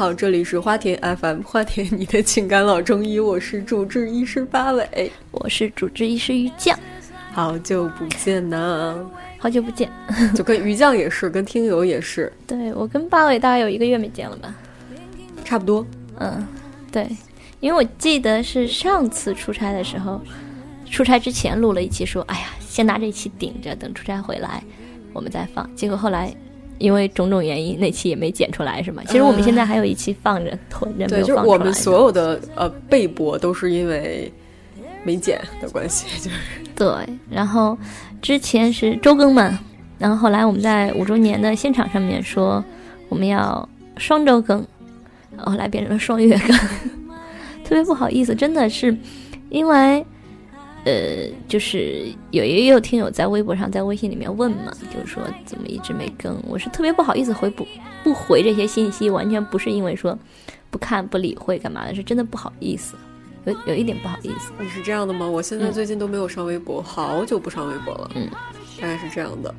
好，这里是花田 FM，花田你的情感老中医，我是主治医师八尾，我是主治医师于酱，好久不见呐！好久不见。就跟于酱也是，跟听友也是对我跟八尾大概有一个月没见了吧？差不多。嗯，对，因为我记得是上次出差的时候，出差之前录了一期，说哎呀，先拿这一期顶着，等出差回来我们再放。结果后来因为种种原因，那期也没剪出来，是吗？其实我们现在还有一期放着囤着，没对，有就是放出来呢我们所有的呃备播都是因为没剪的关系，就是对，然后之前是周更嘛，然后后来我们在五周年的现场上面说我们要双周更，后来变成了双月更，特别不好意思，真的是因为呃，就是有也有听友在微博上、在微信里面问嘛，就是说怎么一直没更，我是特别不好意思回不不回这些信息，完全不是因为说不看不理会干嘛的，是真的不好意思，有有一点不好意思。你是这样的吗？我现在最近都没有上微博，好久不上微博了，嗯，大概是这样的。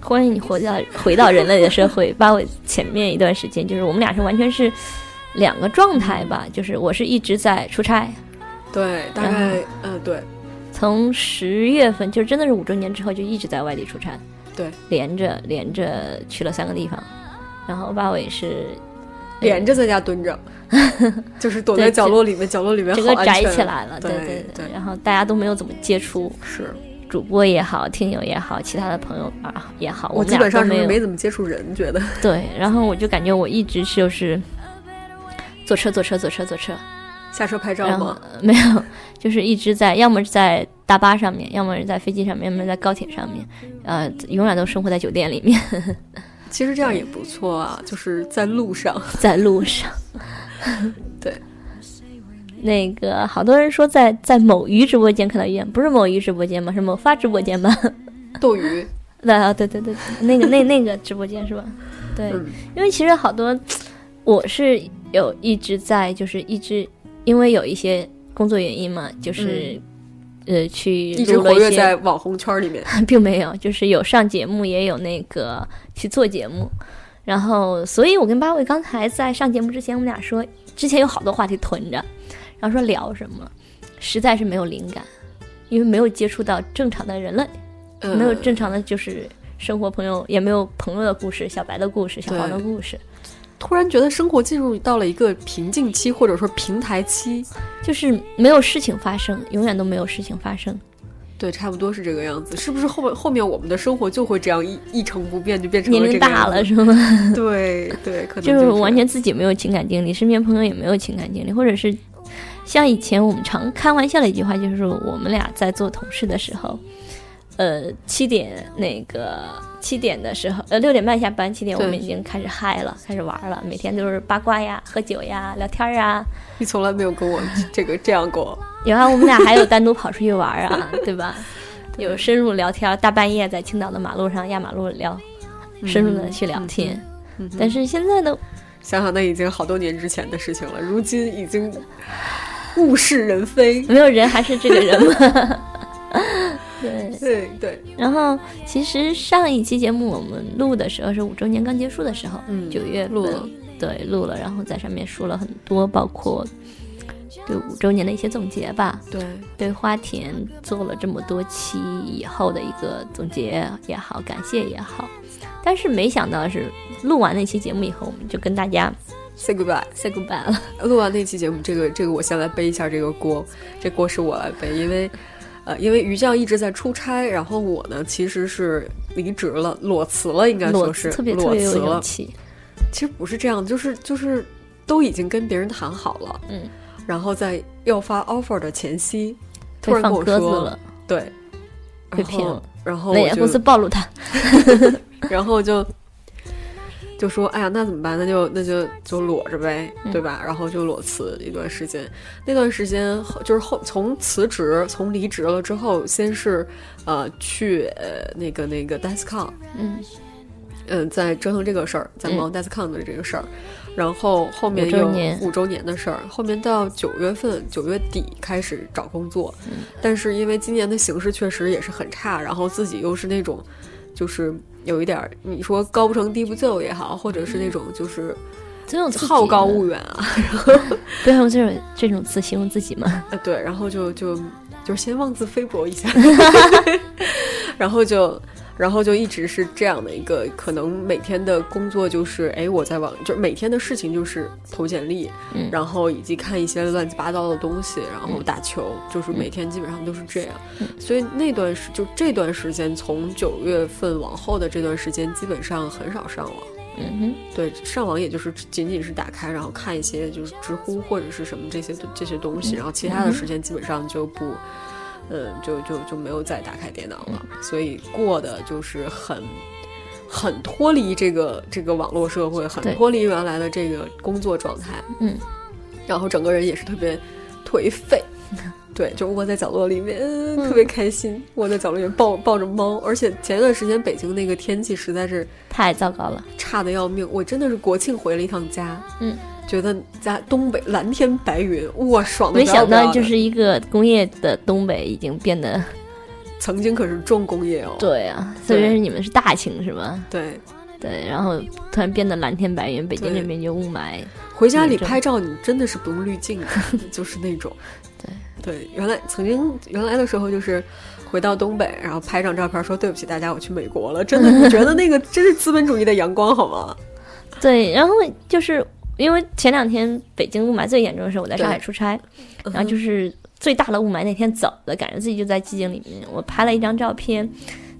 欢迎你回到回到人类的社会。把我前面一段时间，就是我们俩是完全是两个状态吧，就是我是一直在出差，对，大概嗯对从十月份就真的是五周年之后就一直在外地出差，对，连着连着去了三个地方，然后八尾是连着在家蹲着，就是躲在角落里面，角落里面整个宅起来了，对对对对然后大家都没有怎么接触，是主播也好，听友也好，其他的朋友啊也好，们我基本上是没怎么接触人，觉得。对，然后我就感觉我一直就是坐车坐车坐车坐车，下车拍照吗？呃没有，就是一直在，要么是在大巴上面，要么是在飞机上面，要么是在高铁上面，呃，永远都生活在酒店里面，其实这样也不错啊，就是在路上，在路上。对，那个好多人说在在某鱼直播间看到一样，不是某鱼直播间吗？是某发直播间吧？斗鱼，对啊，对对对，那个那那个直播间是吧？对，嗯因为其实好多，我是有一直在，就是一直因为有一些工作原因嘛，就是、呃去一直活跃在网红圈里面。并没有，就是有上节目，也有那个去做节目。然后，所以我跟八位刚才在上节目之前，我们俩说，之前有好多话题囤着，然后说聊什么，实在是没有灵感，因为没有接触到正常的人类，嗯没有正常的就是生活朋友，也没有朋友的故事、小白的故事、小黄的故事，突然觉得生活进入到了一个瓶颈期，或者说平台期。就是没有事情发生，永远都没有事情发生。对，差不多是这个样子。是不是后面后面我们的生活就会这样一一成不变，就变成年龄？大了是吗？对对，可能就是是完全自己没有情感经历，身边朋友也没有情感经历，或者是像以前我们常开玩笑的一句话，就是我们俩在做同事的时候，呃，七点那个七点的时候，呃，六点半下班，七点我们已经开始嗨了，开始玩了，每天都是八卦呀、喝酒呀、聊天啊。你从来没有跟我这个这样过。有啊，我们俩还有单独跑出去玩啊，对吧？有深入聊天，大半夜在青岛的马路上压马路聊，深入的去聊天。但是现在呢想想那已经好多年之前的事情了，如今已经物是人非。没有人还是这个人吗？对，对对，然后其实上一期节目我们录的时候是五周年刚结束的时候，嗯九月录了对录了，然后在上面说了很多，包括对五周年的一些总结吧，对对花田做了这么多期以后的一个总结也好，感谢也好，但是没想到是录完那期节目以后，我们就跟大家，say goodbye。say goodbye 了。录完那期节目，这个这个我先来背一下这个锅，这锅是我来背，因为。呃，因为于酱一直在出差，然后我呢其实是离职了，裸辞了，应该说是特别特裸别有勇辞了。气，其实不是这样，就是就是都已经跟别人谈好了，嗯，然后在要发 offer 的前夕，突然跟我说，鸽子了，对，然后被骗了，然后我公司暴露他？然后就就说哎呀，那怎么办？那就那就就裸着呗，对吧？然后就裸辞一段时间。那段时间就是后从辞职从离职了之后，先是呃去呃那个那个 Descon，嗯嗯，在折腾这个事儿，在忙 Descon 的这个事儿。然后后面有五周年的事儿，后面到九月份九月底开始找工作，但是因为今年的形势确实也是很差，然后自己又是那种就是有一点儿你说高不成低不就也好，或者是那种就是这种好高骛远啊，不要用这种这种词形容自己嘛。呃对，然后就就就先妄自菲薄一下，然后就。然后就一直是这样的一个，可能每天的工作就是，哎，我在网，就是每天的事情就是投简历，嗯。然后以及看一些乱七八糟的东西，然后打球，就是每天基本上都是这样。嗯。所以那段时就这段时间，从九月份往后的这段时间，基本上很少上网。嗯哼，对，上网也就是仅仅是打开，然后看一些就是知乎或者是什么这些这些东西，然后其他的时间基本上就不，嗯，就就就没有再打开电脑了，所以过的就是很。很脱离这个这个网络社会，很脱离原来的这个工作状态，嗯，然后整个人也是特别颓废，对，就窝在角落里面，嗯特别开心，窝在角落里面抱抱着猫，而且前一段时间北京那个天气实在是太糟糕了。差的要命，我真的是国庆回了一趟家，嗯，觉得在东北蓝天白云，哇，爽的没想到就是一个工业的东北已经变得曾经可是重工业哦，对啊，虽然是你们是大庆是吧？对，对，然后突然变得蓝天白云，北京对这边就雾霾。回家里拍照你真的是不用滤镜的，就是那种，对对，原来曾经原来的时候就是。回到东北，然后拍张照片，说对不起大家，我去美国了。真的，你觉得那个真是资本主义的阳光好吗？对，然后就是因为前两天北京雾霾最严重的时候，我在上海出差，嗯然后就是最大的雾霾那天走的，感觉自己就在寂静里面。我拍了一张照片，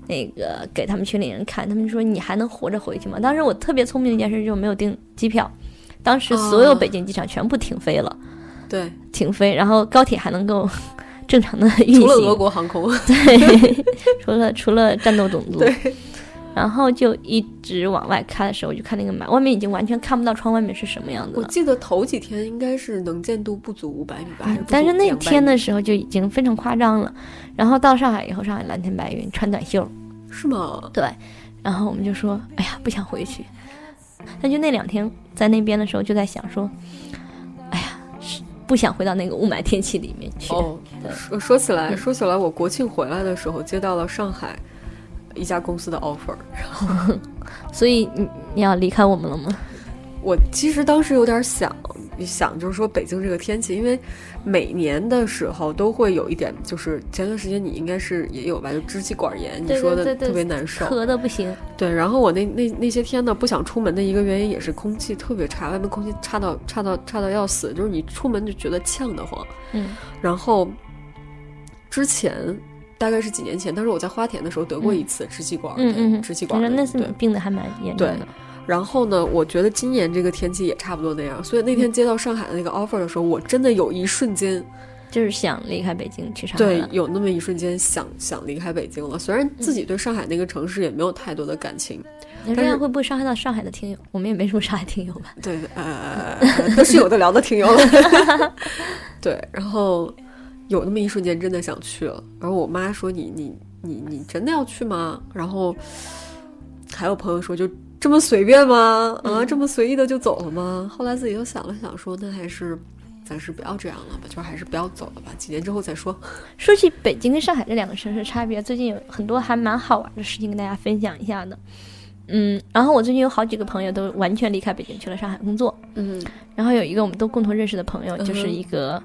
那个给他们群里人看，他们就说你还能活着回去吗？当时我特别聪明的一件事就是没有订机票，当时所有哦北京机场全部停飞了，对，停飞，然后高铁还能够正常的运行，除了俄国航空，对，除了除了战斗种族，对，然后就一直往外开的时候，我就看那个霾，外面已经完全看不到窗外面是什么样子了。我记得头几天应该是能见度不足五百米吧，但是那天的时候就已经非常夸张了。然后到上海以后，上海蓝天白云，穿短袖，是吗？对。然后我们就说，哎呀，不想回去。但就那两天在那边的时候，就在想说，哎呀，是不想回到那个雾霾天气里面去。哦，说说起来，说起来，我国庆回来的时候接到了上海一家公司的 offer，然后 所以你你要离开我们了吗？我其实当时有点想想，就是说北京这个天气，因为每年的时候都会有一点，就是前段时间你应该是也有吧，就支气管炎，你说的特别难受。咳的不行。对，然后我那那那些天呢，不想出门的一个原因也是空气特别差，外面空气差到差到差到要死，就是你出门就觉得呛得慌。嗯然后之前大概是几年前，当时我在花田的时候得过一次支气管、嗯嗯，支气管那次你病的还蛮严重的。然后呢，我觉得今年这个天气也差不多那样，所以那嗯天接到上海的那个 offer 的时候，我真的有一瞬间，就是想离开北京去上海，。对有那么一瞬间想想离开北京了。虽然自己对上海那个城市也没有太多的感情，那这样会不会伤害到上海的听友？我们也没什么上海听友吧？对，呃，都是有的聊的听友的。对，然后有那么一瞬间真的想去了，然后我妈说你你你你真的要去吗？然后还有朋友说就这么随便吗？啊，这么随意的就走了吗？后来自己又想了想说，那还是暂时不要这样了吧，就还是不要走了吧，几年之后再说。说起北京跟上海这两个城市差别，最近有很多还蛮好玩的事情跟大家分享一下的。嗯，然后我最近有好几个朋友都完全离开北京去了上海工作，嗯然后有一个我们都共同认识的朋友，就是一个，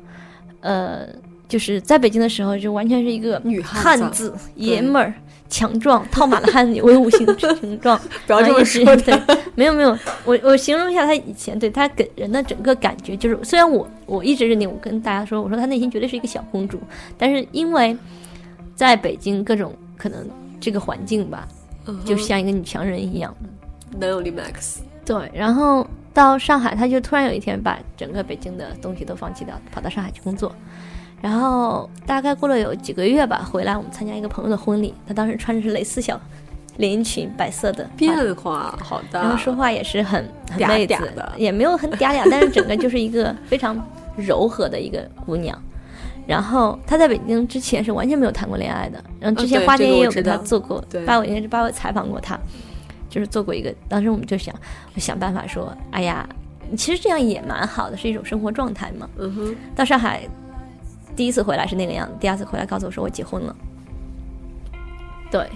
呃，就是在北京的时候就完全是一个女汉汉子、爷们儿、强壮、套马的汉子，威武型形状。不要这么说的。对，没有没有，我我形容一下他以前对他给人的整个感觉，就是虽然我我一直认定，我跟大家说，我说他内心绝对是一个小公主，但是因为在北京各种可能这个环境吧，就像一个女强人一样。男友力 max，对，然后到上海，他就突然有一天把整个北京的东西都放弃掉，跑到上海去工作。然后大概过了有几个月吧，回来我们参加一个朋友的婚礼，他当时穿的是蕾丝小连衣裙，白色的，变化好大。然后说话也是很很嗲妹子嗲的也没有很嗲嗲，但是整个就是一个非常柔和的一个姑娘。然后她在北京之前是完全没有谈过恋爱的，然后之前花姐也有给她做过，对八尾应该是八尾采访过她，就是做过一个，当时我们就想我想办法说，哎呀，其实这样也蛮好的，是一种生活状态嘛。嗯哼，到上海第一次回来是那个样子，第二次回来告诉我说我结婚了。对，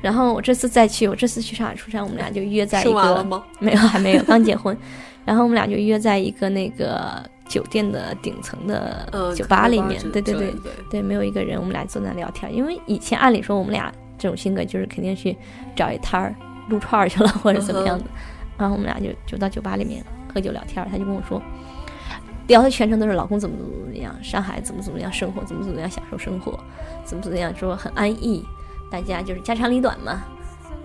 然后我这次再去，我这次去上海出差，我们俩就约在一个完了吗？没有还没有刚结婚，然后我们俩就约在一个那个酒店的顶层的嗯，酒吧里面，之对对对对没有一个人，我们俩坐那聊天，因为以前按理说我们俩这种性格就是肯定去找一摊儿撸串儿去了或者怎么样的，然后我们俩就就到酒吧里面喝酒聊天儿，他就跟我说。聊的全程都是老公怎么怎么怎么样，上海怎么怎么样生活，怎么怎么样享受生活，怎么怎么样说很安逸，大家就是家长里短嘛，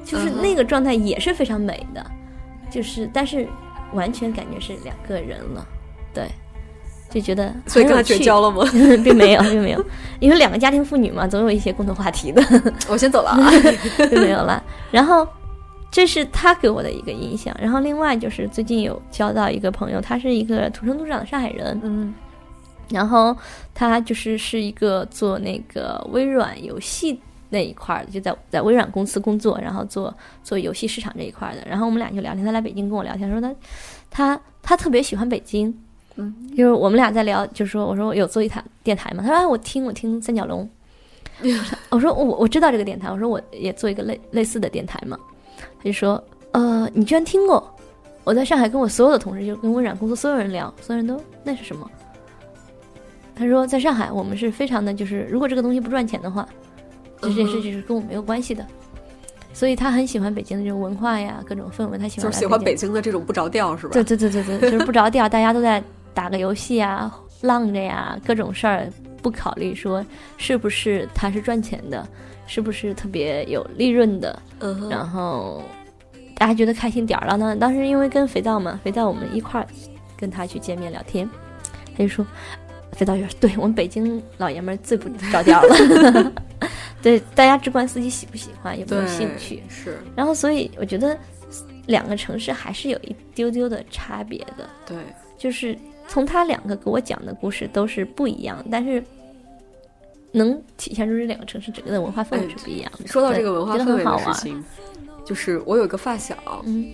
就是那个状态也是非常美的，就是但是完全感觉是两个人了，对，就觉得所以跟他绝交了吗？并没有，并没有，因为两个家庭妇女嘛，总有一些共同话题的，我先走了啊。并没有了。然后，这是他给我的一个印象。然后，另外就是最近有交到一个朋友，他是一个土生土长的上海人，嗯。然后他就是是一个做那个微软游戏那一块儿的，就在在微软公司工作，然后做做游戏市场这一块儿的。然后我们俩就聊天，他来北京跟我聊天，说他他他特别喜欢北京，嗯，就是我们俩在聊，就是说我说我有做一台电台嘛，他说哎我听我听三角龙，我说我我知道这个电台，我说我也做一个类类似的电台嘛，他就说呃你居然听过。我在上海跟我所有的同事，就跟微软公司所有人聊，所有人都那是什么？他说，在上海我们是非常的，就是如果这个东西不赚钱的话，这件事情是跟我没有关系的。所以他很喜欢北京的这种文化呀，各种氛围，他喜欢就是喜欢北京的这种不着调，是吧？对对对对对，就是不着调，大家都在打个游戏啊，浪着呀，各种事儿，不考虑说是不是他是赚钱的，是不是特别有利润的，嗯，然后大家觉得开心点儿了呢。当时因为跟肥皂嘛，肥皂我们一块儿跟他去见面聊天，他就说，肥皂就说，对我们北京老爷们儿最不着调了，对，大家只管自己喜不喜欢，有没有兴趣。是，然后所以我觉得两个城市还是有一丢丢的差别的，对，就是从他两个给我讲的故事都是不一样，但是。能体现出这两个城市整个的文化氛围是不一样的。说到这个文化氛围的事情，就是我有一个发小，嗯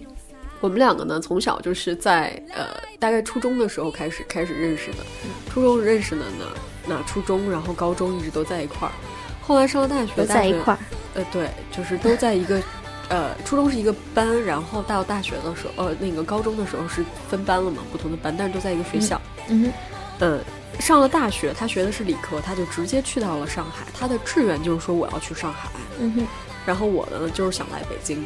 我们两个呢从小就是在呃大概初中的时候开始开始认识的，初中认识的呢，那初中然后高中一直都在一块儿，后来上了大学，都在一块儿，呃对，就是都在一个。呃，初中是一个班，然后到大学的时候，呃，那个高中的时候是分班了嘛，不同的班，但是都在一个学校。嗯哼，嗯，上了大学，他学的是理科，他就直接去到了上海。他的志愿就是说我要去上海，嗯哼，然后我呢就是想来北京。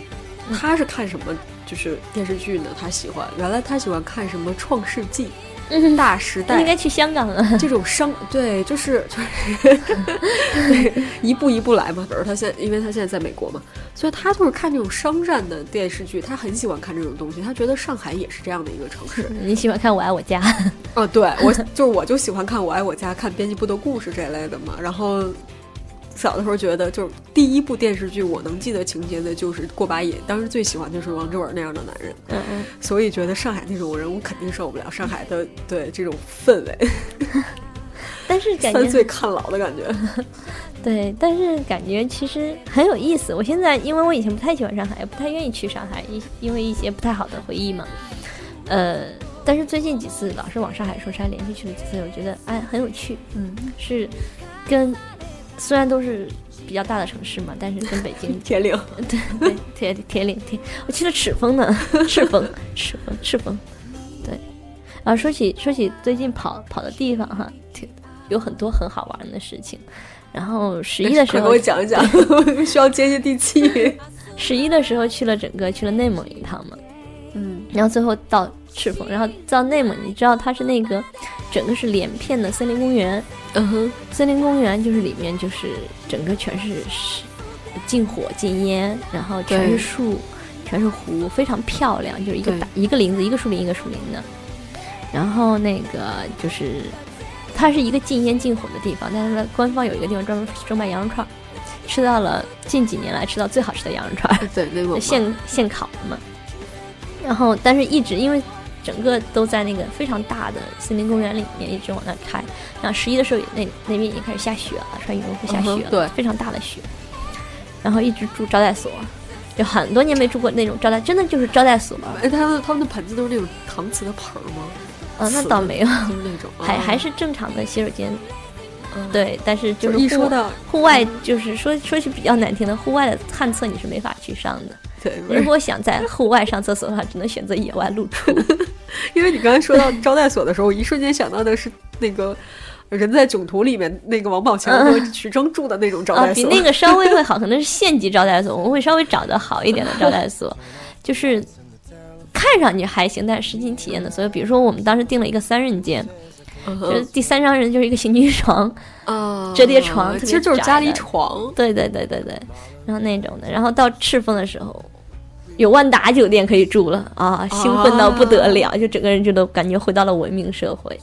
嗯他是看什么就是电视剧呢？他喜欢，原来他喜欢看什么《创世纪》嗯，大时代》应该去香港了。这种商，对，就是就是对一步一步来嘛。比如他现在，因为他现在在美国嘛，所以他就是看这种商战的电视剧，他很喜欢看这种东西。他觉得上海也是这样的一个城市。你喜欢看《我爱我家》？哦，对我 就是我就喜欢看《我爱我家》、看编辑部的故事这类的嘛。然后小的时候觉得，就是第一部电视剧我能记得情节的就是过把瘾，当时最喜欢就是王志文那样的男人，嗯嗯，所以觉得上海那种人我肯定受不了。上海的对这种氛围，但是感觉三岁看老的感觉。对，但是感觉其实很有意思。我现在因为我以前不太喜欢上海，也不太愿意去上海，因因为一些不太好的回忆嘛。呃，但是最近几次老是往上海出差，连续去了几次，我觉得哎很有趣。嗯，是跟虽然都是比较大的城市嘛，但是跟北京 铁岭，对对铁铁岭铁，我去了赤峰呢，赤峰赤峰赤峰，对。啊，说起说起最近跑跑的地方哈，挺有很多很好玩的事情。然后十一的时候给我，讲一讲，需要接接地气。十一的时候去了整个去了内蒙一趟嘛，嗯然后最后到赤峰，然后到内蒙，你知道它是那个整个是连片的森林公园，嗯哼，森林公园就是里面就是整个全是是禁火禁烟，然后全是树，全是湖，非常漂亮，就是一个大一个林子一个树林一个树林的。然后那个就是它是一个禁烟禁火的地方，但是它官方有一个地方专门售卖羊肉串，吃到了近几年来吃到最好吃的羊肉串对，对现现烤的嘛。然后，但是一直因为整个都在那个非常大的森林公园里面一直往那开，然后十一的时候那那边已经开始下雪了，穿羽绒服下雪了，嗯对非常大的雪。然后一直住招待所，就很多年没住过那种招待，真的就是招待所。哎，他们他们的盆子都是那种搪瓷的盆儿吗？嗯、那倒没有，就是那种，还啊还是正常的洗手间。嗯对，但是就就是一户说到户外，就是说说句比较难听的，户外的旱厕你是没法去上的。对，如果想在户外上厕所的话，只能选择野外露出。因为你刚才说到 招待所的时候，我一瞬间想到的是那个人在囧途里面那个王宝强和徐峥住的那种招啊，待所，比那个稍微会好，可能是县级招待所，我们会稍微找的好一点的招待所，就是看上去还行，但是实际体验的所以，比如说我们当时订了一个三人间，就是第三张人就是一个行军床，啊折叠床其实就是家里床，对对对对对，然后那种的，然后到赤峰的时候。有万达酒店可以住了啊，兴奋到不得了，就整个人就都感觉回到了文明社会。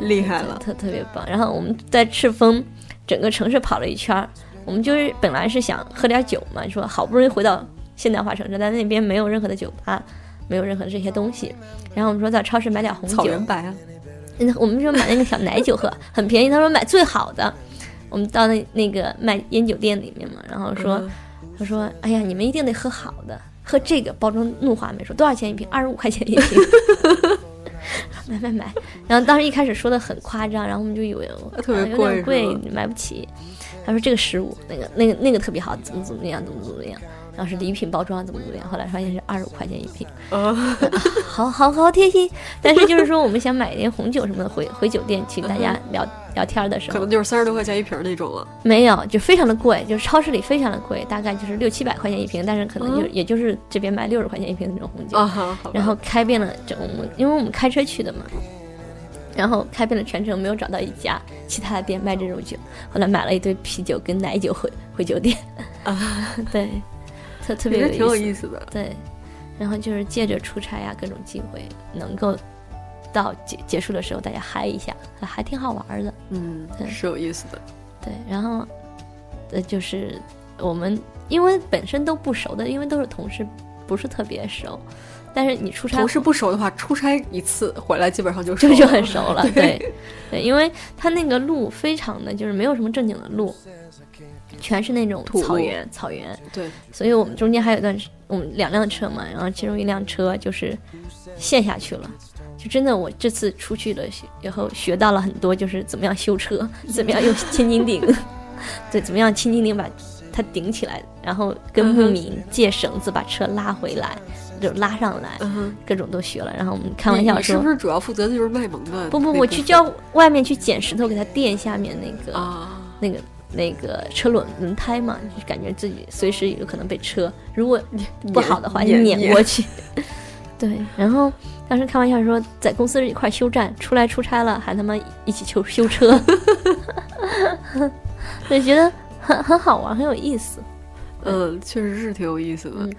厉害了。特特别棒。然后我们在赤峰整个城市跑了一圈儿，我们就是本来是想喝点酒嘛，说好不容易回到现代化城市，但那边没有任何的酒吧，没有任何的这些东西。然后我们说在超市买点红酒，草原白啊，嗯我们说买那个小奶酒喝，很便宜。他说买最好的。我们到那那个卖烟酒店里面嘛，然后说、嗯他说哎呀，你们一定得喝好的，喝这个包装怒华美说多少钱一瓶？二十五块钱一瓶。买买买！然后当时一开始说的很夸张，然后我们就以为我特别贵点贵，买不起。他说这个十五，那个那个那个特别好，怎么怎么样，怎么怎么样。然后是礼品包装怎么怎么样，后来发现是二十五块钱一瓶，啊，好好好贴心。但是就是说，我们想买点红酒什么的，回回酒店请大家聊聊天的时候可能，就是三十多块钱一瓶儿那种了。没有，就非常的贵，就是超市里非常的贵，大概就是六七百块钱一瓶，但是可能就、嗯也就是这边卖六十块钱一瓶的那种红酒。然后开遍了整，我们因为我们开车去的嘛，然后开遍了全程，没有找到一家其他的店卖这种酒。后来买了一堆啤酒跟奶酒回回酒店，啊，对，特特别其实挺有意思。的。对，然后就是借着出差呀各种机会，能够到结结束的时候大家嗨一下，还还挺好玩的。嗯，是有意思的。对，然后呃就是我们因为本身都不熟的，因为都是同事，不是特别熟。但是你出差同事不熟的话，出差一次回来基本上就熟了就就很熟了，对，对，因为他那个路非常的就是没有什么正经的路，全是那种草原，草原，对，所以我们中间还有一段时，我们两辆车嘛，然后其中一辆车就是陷下去了。就真的，我这次出去了以后学到了很多，就是怎么样修车，怎么样用千斤顶，对，怎么样千斤顶把它顶起来，然后跟牧民借绳子把车拉回来，就拉上来，嗯，各种都学了。然后我们开玩笑说是不，是主要负责的就是卖萌的？不不，我去叫外面去捡石头给它垫下面那个、啊，那个那个车轮轮胎嘛，就感觉自己随时有可能被车，如果不好的话就碾碾过去。对，然后当时开玩笑说，在公司一块儿休战，出来出差了还他妈一起修修车，就觉得很很好玩，很有意思。嗯，确实是挺有意思的。嗯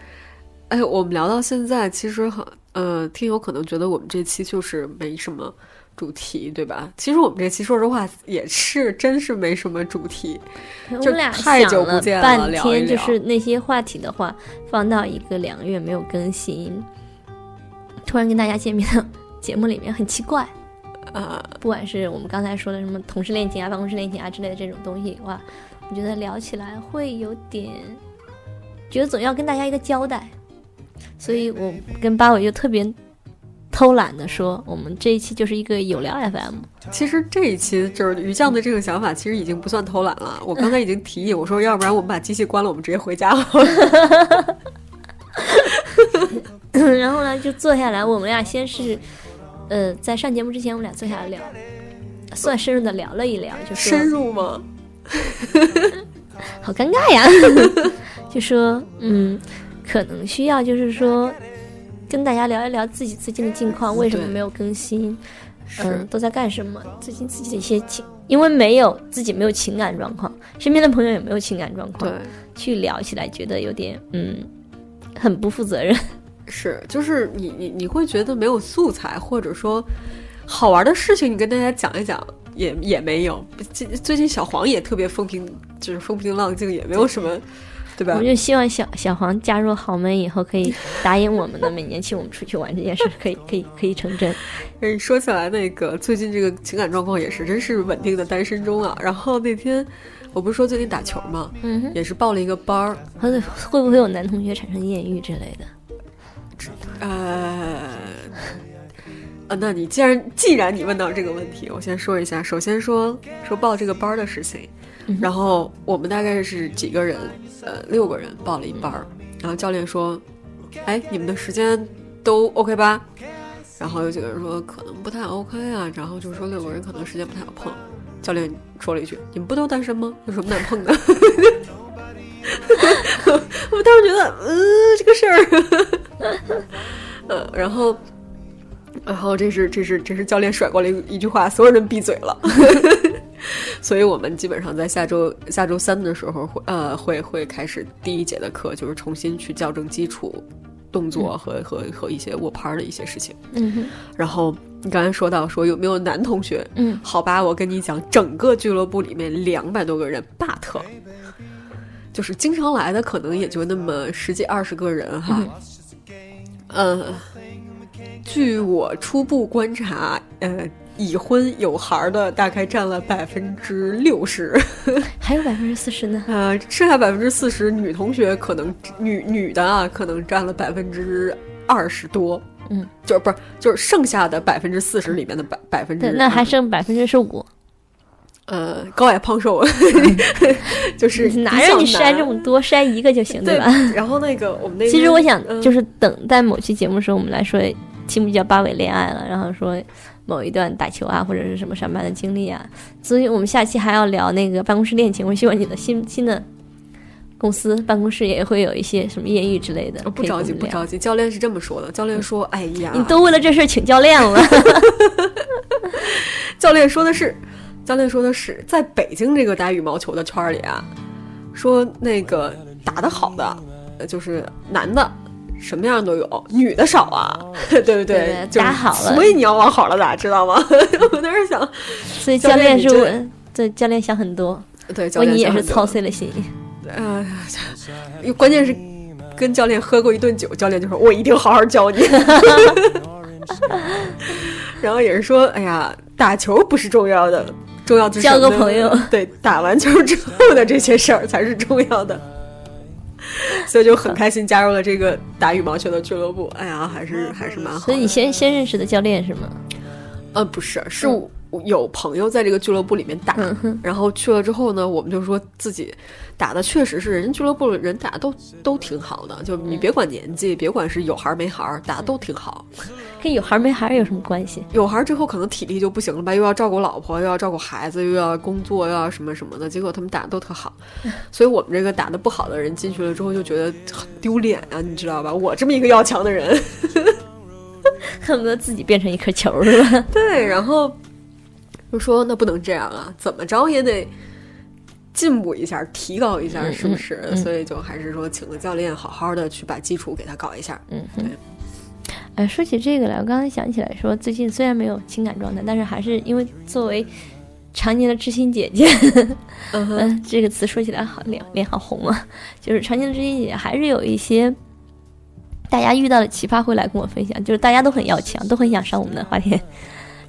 哎，我们聊到现在，其实很呃，听友可能觉得我们这期就是没什么主题，对吧？其实我们这期说实话也是真是没什么主题。就我们俩太久不见了半天，就是那些话题的话，放到一个两个月没有更新，突然跟大家见面的节目里面很奇怪。啊，不管是我们刚才说的什么同事恋情啊、办公室恋情啊之类的这种东西的话，我觉得聊起来会有点，觉得总要跟大家一个交代，所以我跟八尾就特别偷懒的说，我们这一期就是一个有聊 FM，其实这一期就是于酱的这个想法，其实已经不算偷懒了。我刚才已经提议，我说要不然我们把机器关了，我们直接回家好了。然后呢就坐下来，我们俩先是，呃，在上节目之前，我们俩坐下来聊，算深入的聊了一聊，就说深入吗？好尴尬呀，就说嗯，可能需要就是说跟大家聊一聊自己最近的近况，为什么没有更新，嗯，都在干什么，最近自己的一些情，因为没有自己没有情感状况，身边的朋友也没有情感状况，对，去聊起来觉得有点嗯，很不负责任，是，就是你你你会觉得没有素材，或者说好玩的事情，你跟大家讲一讲，也也没有。最最近小黄也特别风平，就是风平浪静，也没有什么，对吧我？就希望小小黄加入豪门以后，可以答应我们的每年请我们出去玩这件事，可以可以可以成真。哎，说起来，那个最近这个情感状况也是真是稳定的单身中啊。然后那天我不是说最近打球嘛，嗯，也是报了一个班儿，会会不会有男同学产生艳遇之类的？呃，啊，那你既然既然你问到这个问题，我先说一下。首先说说报这个班儿的事情，然后我们大概是几个人，呃，六个人报了一班儿，然后教练说，哎，你们的时间都 OK 吧？然后有几个人说可能不太 OK 啊，然后就说六个人可能时间不太好碰。教练说了一句：“你们不都单身吗？有什么难碰的？” 我当时觉得，嗯、这个事儿，呃，然后，然后这是这是这是教练甩过来一一句话，所有人闭嘴了。所以我们基本上在下周下周三的时候会呃会会开始第一节的课，就是重新去校正基础动作和、和和一些握拍的一些事情。嗯哼，然后你刚才说到说有没有男同学？嗯，好吧，我跟你讲，整个俱乐部里面两百多个人，but 就是经常来的可能也就那么十几二十个人哈。呃，据我初步观察，呃，已婚有孩儿的大概占了百分之六十，还有百分之四十呢。呃，剩下百分之四十女同学可能女女的啊，可能占了百分之二十多。嗯，就是不是就是剩下的百分之四十里面的百百分之，那还剩百分之十五。呃高矮胖瘦，就是哪让你筛这么多，筛一个就行，对吧？然后那个我们那其实我想，嗯就是等待某期节目的时候，我们来说题目叫“八尾恋爱”了，然后说某一段打球啊，或者是什么上班的经历啊。所以我们下期还要聊那个办公室恋情。我希望你的新新的公司办公室也会有一些什么艳遇之类的。哦不着急不。着急，教练是这么说的，教练说：“哎呀，你都为了这事儿请教练了，教练说的是，教练说的是，在北京这个打羽毛球的圈里啊，说那个打得好的，呃就是男的。”什么样都有，女的少啊，对不对？对就是打好了所以你要往好了打，知道吗？我当时想，所以教教练是对教练想很多，对，教为你也是操碎了心。呃，关键是跟教练喝过一顿酒，教练就说：“我一定好好教你。”然后也是说：“哎呀，打球不是重要的，重要的是交个朋友对，打完球之后的这些事儿才是重要的。”所以就很开心加入了这个打羽毛球的俱乐部。哎呀，还是还是蛮好。所以你先先认识的教练是吗？呃，不是，是我有朋友在这个俱乐部里面打，嗯然后去了之后呢，我们就说自己打的确实是人家俱乐部的人打得都都挺好的，就你别管年纪，别管是有孩儿没孩儿，打的都挺好。跟有孩儿没孩儿有什么关系？有孩儿之后可能体力就不行了吧，又要照顾老婆，又要照顾孩子，又要工作，又要什么什么的，结果他们打的都特好，所以我们这个打的不好的人进去了之后就觉得很丢脸啊，你知道吧？我这么一个要强的人。恨不得自己变成一颗球是吧？对，然后就说那不能这样啊，怎么着也得进步一下，提高一下，嗯是不是？嗯嗯所以就还是说请个教练，好好的去把基础给他搞一下。嗯对。哎，说起这个来，我刚才想起来说，最近虽然没有情感状态，但是还是因为作为常年的知心姐姐，嗯，这个词说起来好脸脸好红啊，就是常年的知心姐姐，还是有一些大家遇到的奇葩会来跟我分享，就是大家都很要强，都很想上我们的花田，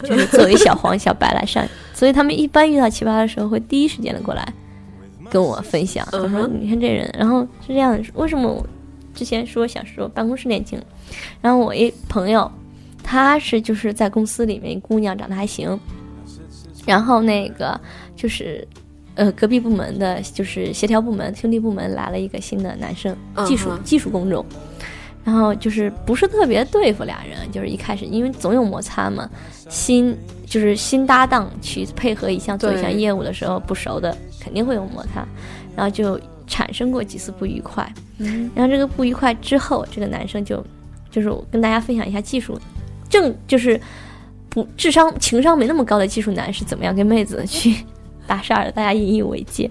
就是作为小黄小白来上，所以他们一般遇到奇葩的时候，会第一时间的过来跟我分享，我说你看这人，然后是这样的，为什么我之前说想说办公室恋情，然后我一朋友，她是就是在公司里面一姑娘长得还行，然后那个就是。呃，隔壁部门的就是协调部门、兄弟部门来了一个新的男生，技术、技术工种，然后就是不是特别对付俩人，就是一开始因为总有摩擦嘛，新就是新搭档去配合一项做一项业务的时候，不熟的肯定会有摩擦，然后就产生过几次不愉快，嗯然后这个不愉快之后，这个男生就就是我跟大家分享一下技术，正就是不智商情商没那么高的技术男是怎么样跟妹子去搭讪的，大家引以为戒。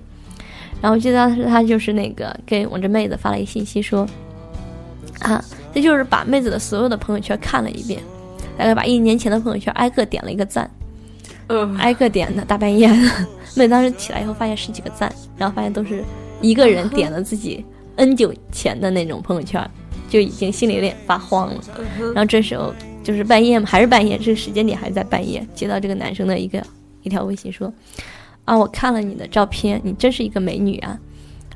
然后我记得当时他就是那个给我这妹子发了一个信息说，啊，这就是把妹子的所有的朋友圈看了一遍，大概把一年前的朋友圈挨个点了一个赞，嗯，挨个点的，大半夜的。妹当时起来以后，发现十几个赞，然后发现都是一个人点了自己 N 久前的那种朋友圈，就已经心里有点发慌了。然后这时候就是半夜嘛，还是半夜，这个时间点还是在半夜，接到这个男生的一个一条微信说：“啊，我看了你的照片，你真是一个美女啊！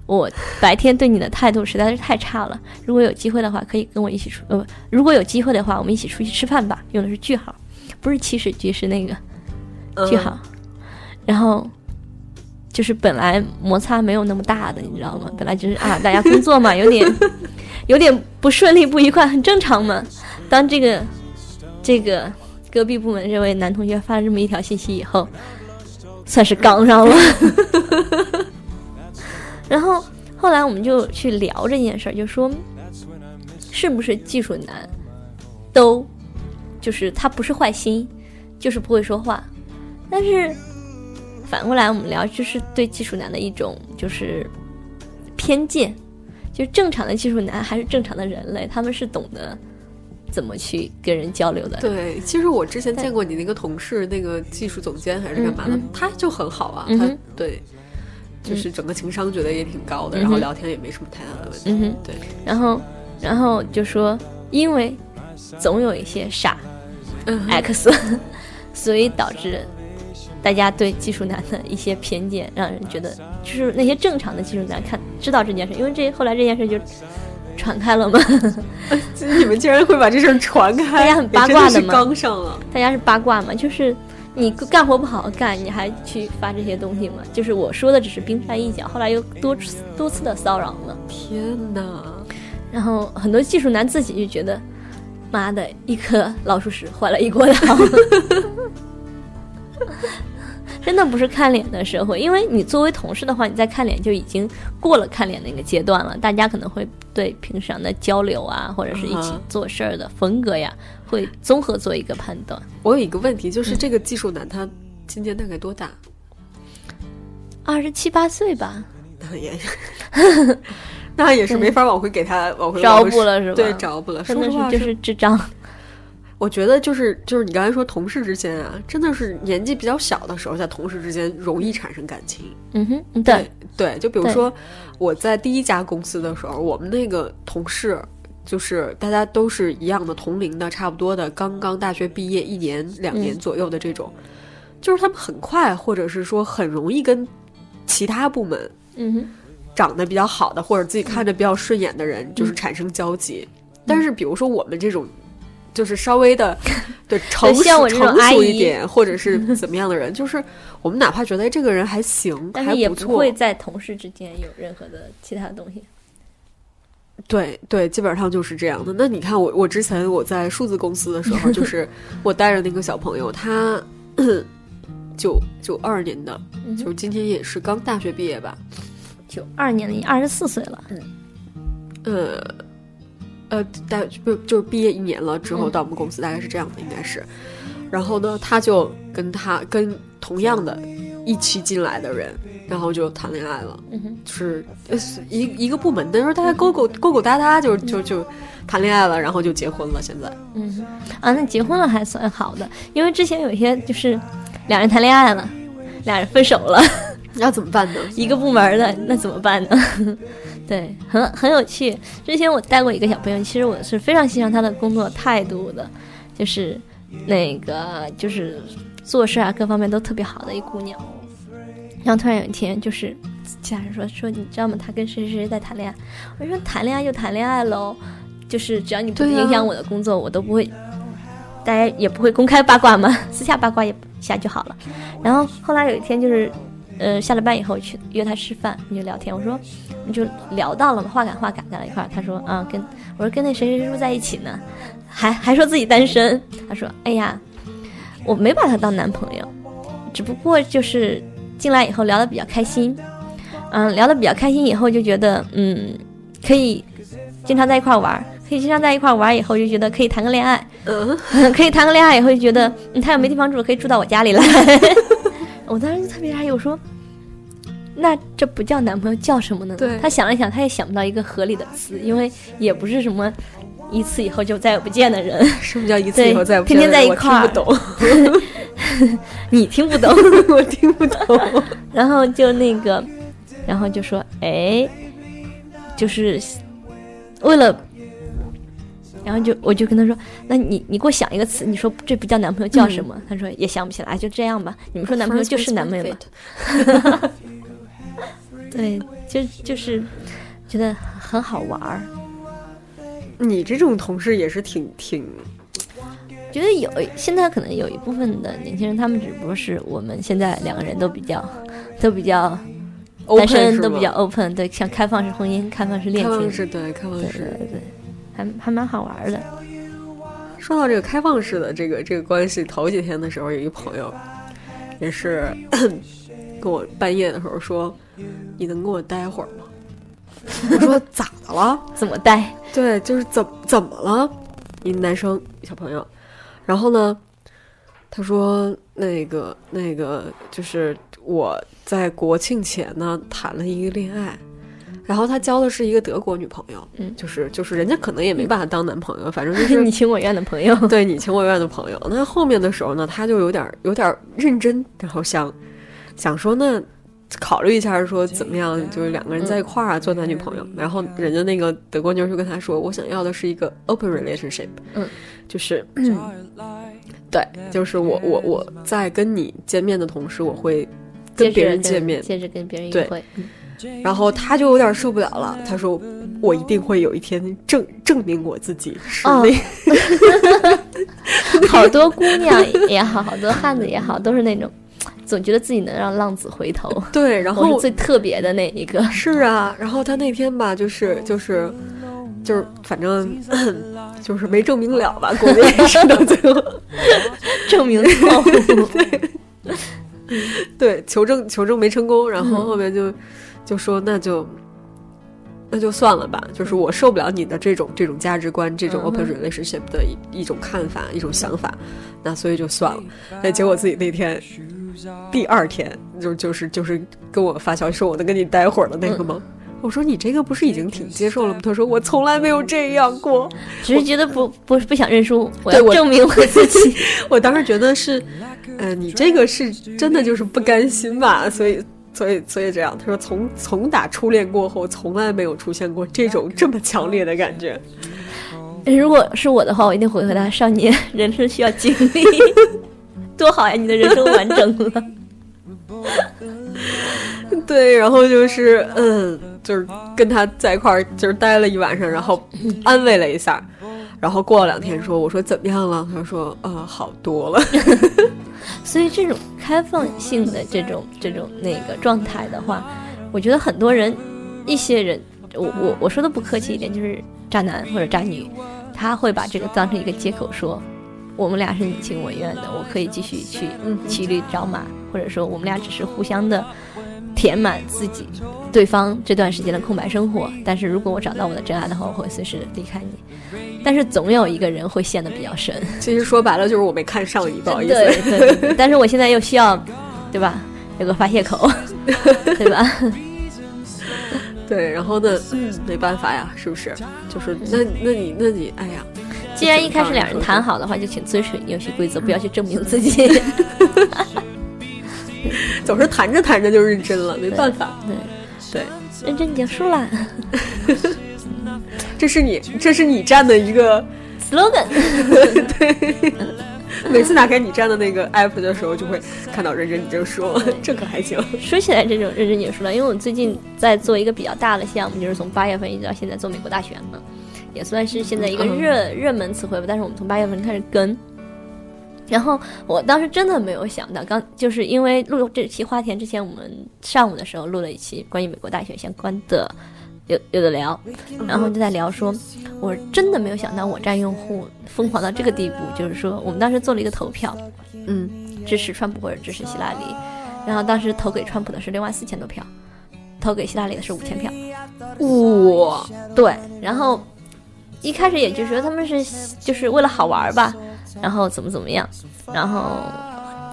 我白天对你的态度实在是太差了，如果有机会的话，可以跟我一起出呃，如果有机会的话，我们一起出去吃饭吧。”用的是句号，不是起始句，是那个句号。然后就是本来摩擦没有那么大的，你知道吗？本来就是啊，大家工作嘛，有点有点不顺利、不愉快，很正常嘛。当这个这个隔壁部门这位男同学发了这么一条信息以后，算是刚上了。然后后来我们就去聊这件事儿，就说是不是技术男都就是他不是坏心，就是不会说话，但是。反过来，我们聊就是对技术男的一种就是偏见，就正常的技术男还是正常的人类，他们是懂得怎么去跟人交流的。对，其实我之前见过你那个同事，那个技术总监还是干嘛的，他就很好啊，他对，就是整个情商觉得也挺高的，然后聊天也没什么太大的问题。嗯哼，对。然后，然后就说，因为总有一些傻 X，所以导致。大家对技术男的一些偏见，让人觉得就是那些正常的技术男看知道这件事，因为这后来这件事就传开了嘛。你们竟然会把这事传开？大家很八卦的吗。刚上了，大家是八卦嘛？就是你干活不好好干，你还去发这些东西吗？就是我说的只是冰山一角，后来又多多次的骚扰了。天哪！然后很多技术男自己就觉得，妈的一颗老鼠屎坏了一锅汤。真的不是看脸的社会，因为你作为同事的话，你在看脸就已经过了看脸那个阶段了。大家可能会对平常的交流啊，或者是一起做事儿的风格呀，会综合做一个判断。我有一个问题，就是这个技术男他今年大概多大？二十七八岁吧。那也，那也是没法往回给他往回招不了是吧？对，招不了。说实话，就是智障。我觉得就是就是你刚才说同事之间啊，真的是年纪比较小的时候，在同事之间容易产生感情。嗯哼，对对，就比如说我在第一家公司的时候，我们那个同事就是大家都是一样的同龄的，差不多的，刚刚大学毕业一年两年左右的这种，就是他们很快或者是说很容易跟其他部门嗯哼。长得比较好的或者自己看着比较顺眼的人就是产生交集，但是比如说我们这种。就是稍微的，对成熟成熟一点，或者是怎么样的人，就是我们哪怕觉得这个人还行，但是也不会在同事之间有任何的其他东西。对对，基本上就是这样的。那你看，我我之前我在数字公司的时候，就 是我带着那个小朋友，他九九二年的，就是今天也是刚大学毕业吧，九二年的，二十四岁了，嗯，呃。呃，大不就是毕业一年了之后到我们公司，大概是这样的，应该是。然后呢，他就跟他跟同样的一起进来的人，然后就谈恋爱了。嗯哼，就是一一个部门的时候，大家勾勾勾勾搭搭，就就就谈恋爱了，然后就结婚了。现在，嗯啊，那结婚了还算好的，因为之前有一些就是两人谈恋爱了，俩人分手了，那怎么办呢？一个部门的那怎么办呢？对，很很有趣。之前我带过一个小朋友，其实我是非常欣赏他的工作态度的，就是那个就是做事啊各方面都特别好的一姑娘。然后突然有一天，就是其他人说说你知道吗？他跟谁谁谁在谈恋爱。我说谈恋爱就谈恋爱喽，就是只要你不影响我的工作，我都不会，大家也不会公开八卦嘛，私下八卦一下就好了。然后后来有一天就是。呃，下了班以后去约他吃饭，你就聊天。我说，你就聊到了嘛，话赶话赶在了一块儿。他说，啊，跟我说跟那谁谁谁在一起呢？还还说自己单身。他说，哎呀，我没把他当男朋友，只不过就是进来以后聊得比较开心，嗯，聊得比较开心以后就觉得，嗯，可以经常在一块玩，可以经常在一块玩以后就觉得可以谈个恋爱，嗯，可以谈个恋爱以后就觉得，他要没地方住，可以住到我家里来。我当时就特别诧异，我说：“那这不叫男朋友，叫什么呢？”对，他想了想，他也想不到一个合理的词，因为也不是什么一次以后就再也不见的人。什么叫一次以后再也不见天天在一块儿？不懂。你听不懂，我听不懂。然后就那个，然后就说，哎，就是为了，然后就我就跟他说，那你你给我想一个词，你说这不叫男朋友叫什么？他说也想不起来，就这样吧。你们说男朋友就是男朋友吗？对，就就是觉得很好玩儿。你这种同事也是挺挺，觉得有现在可能有一部分的年轻人，他们只不过是我们现在两个人都比较都比较单身都比较 open，对，像开放式婚姻、开放式恋情，开放式，对开放式。对对，还还蛮好玩的。说到这个开放式的这个这个关系，头几天的时候，有一个朋友也是跟我半夜的时候说：“你能跟我待会儿吗？”我说：“咋的了？” 怎么带？对，就是怎怎么了？一男生小朋友，然后呢，他说那个那个就是我在国庆前呢谈了一个恋爱，然后他交的是一个德国女朋友，嗯就是就是人家可能也没把他当男朋友，反正就 是你情我愿的朋友。对你情我愿的朋友。那后面的时候呢，他就有点有点认真，然后想想说那考虑一下，说怎么样，就是两个人在一块儿啊，做男女朋友。然后人家那个德国妞就跟他说，我想要的是一个 open relationship，嗯，就是。对，就是我我我在跟你见面的同时，我会跟别接着人见面，接着跟别人对。约会。嗯。然后他就有点受不了了，他说：“我一定会有一天证证明我自己是哦。那 好多姑娘也好，好多汉子也好，都是那种总觉得自己能让浪子回头。对，然后最特别的那一个。是啊，然后他那天吧，就是就是就是，反正 就是没证明了吧，估计 是到最后，证明错误。对，求证求证没成功，然后后面就就说那就那就算了吧，就是我受不了你的这种这种价值观，这种嗯 open relationship 的一一种看法，一种想法，那所以就算了。哎，结果自己那天第二天就就是就是跟我发消息说我能跟你待会儿的那个吗？我说你这个不是已经挺接受了吗？他说我从来没有这样过。只是觉得不不不想认输，我要证明我自己。我当时觉得是，呃，你这个是真的就是不甘心吧？所以，所以，所以这样。他说从从打初恋过后，从来没有出现过这种这么强烈的感觉。如果是我的话，我一定会回答：少年人生需要经历，多好呀！你的人生完整了。对，然后就是，嗯，就是跟他在一块儿，就是待了一晚上，然后安慰了一下，然后过了两天说，我说怎么样了？他说，呃，好多了。所以这种开放性的这种这种那个状态的话，我觉得很多人，一些人，我我我说的不客气一点，就是渣男或者渣女，他会把这个当成一个借口说。我们俩是你情我愿的，我可以继续去骑驴找马，或者说我们俩只是互相的填满自己对方这段时间的空白生活。但是如果我找到我的真爱的话，我会随时离开你。但是总有一个人会陷得比较深。其实说白了就是我没看上你，不好意思。对对对对，但是我现在又需要，对吧？有个发泄口，对吧？对，然后呢，嗯，没办法呀，是不是？就是那那你那你，哎呀，既然一开始两人谈好的话，就请遵守游戏规则，不要去证明自己。总是谈着谈着就认真了，没办法。对对，认真你就输了。这是你这是你站的一个 slogan，对每次打开你站的那个 app 的时候，就会看到认真你就说，这可还行。说起来这种认真结束了，因为我最近在做一个比较大的项目，就是从八月份一直到现在做美国大选嘛，也算是现在一个热、热门词汇吧。但是我们从八月份开始跟，然后我当时真的没有想到，刚就是因为录这期花田之前，我们上午的时候录了一期关于美国大选相关的。有有的聊，然后就在聊说，我真的没有想到我站用户疯狂到这个地步，就是说我们当时做了一个投票，嗯，支持川普或者支持希拉里，然后当时投给川普的是六万四千多票，投给希拉里的是五千票，哇，对，然后一开始也就是说他们是就是为了好玩吧，然后怎么怎么样，然后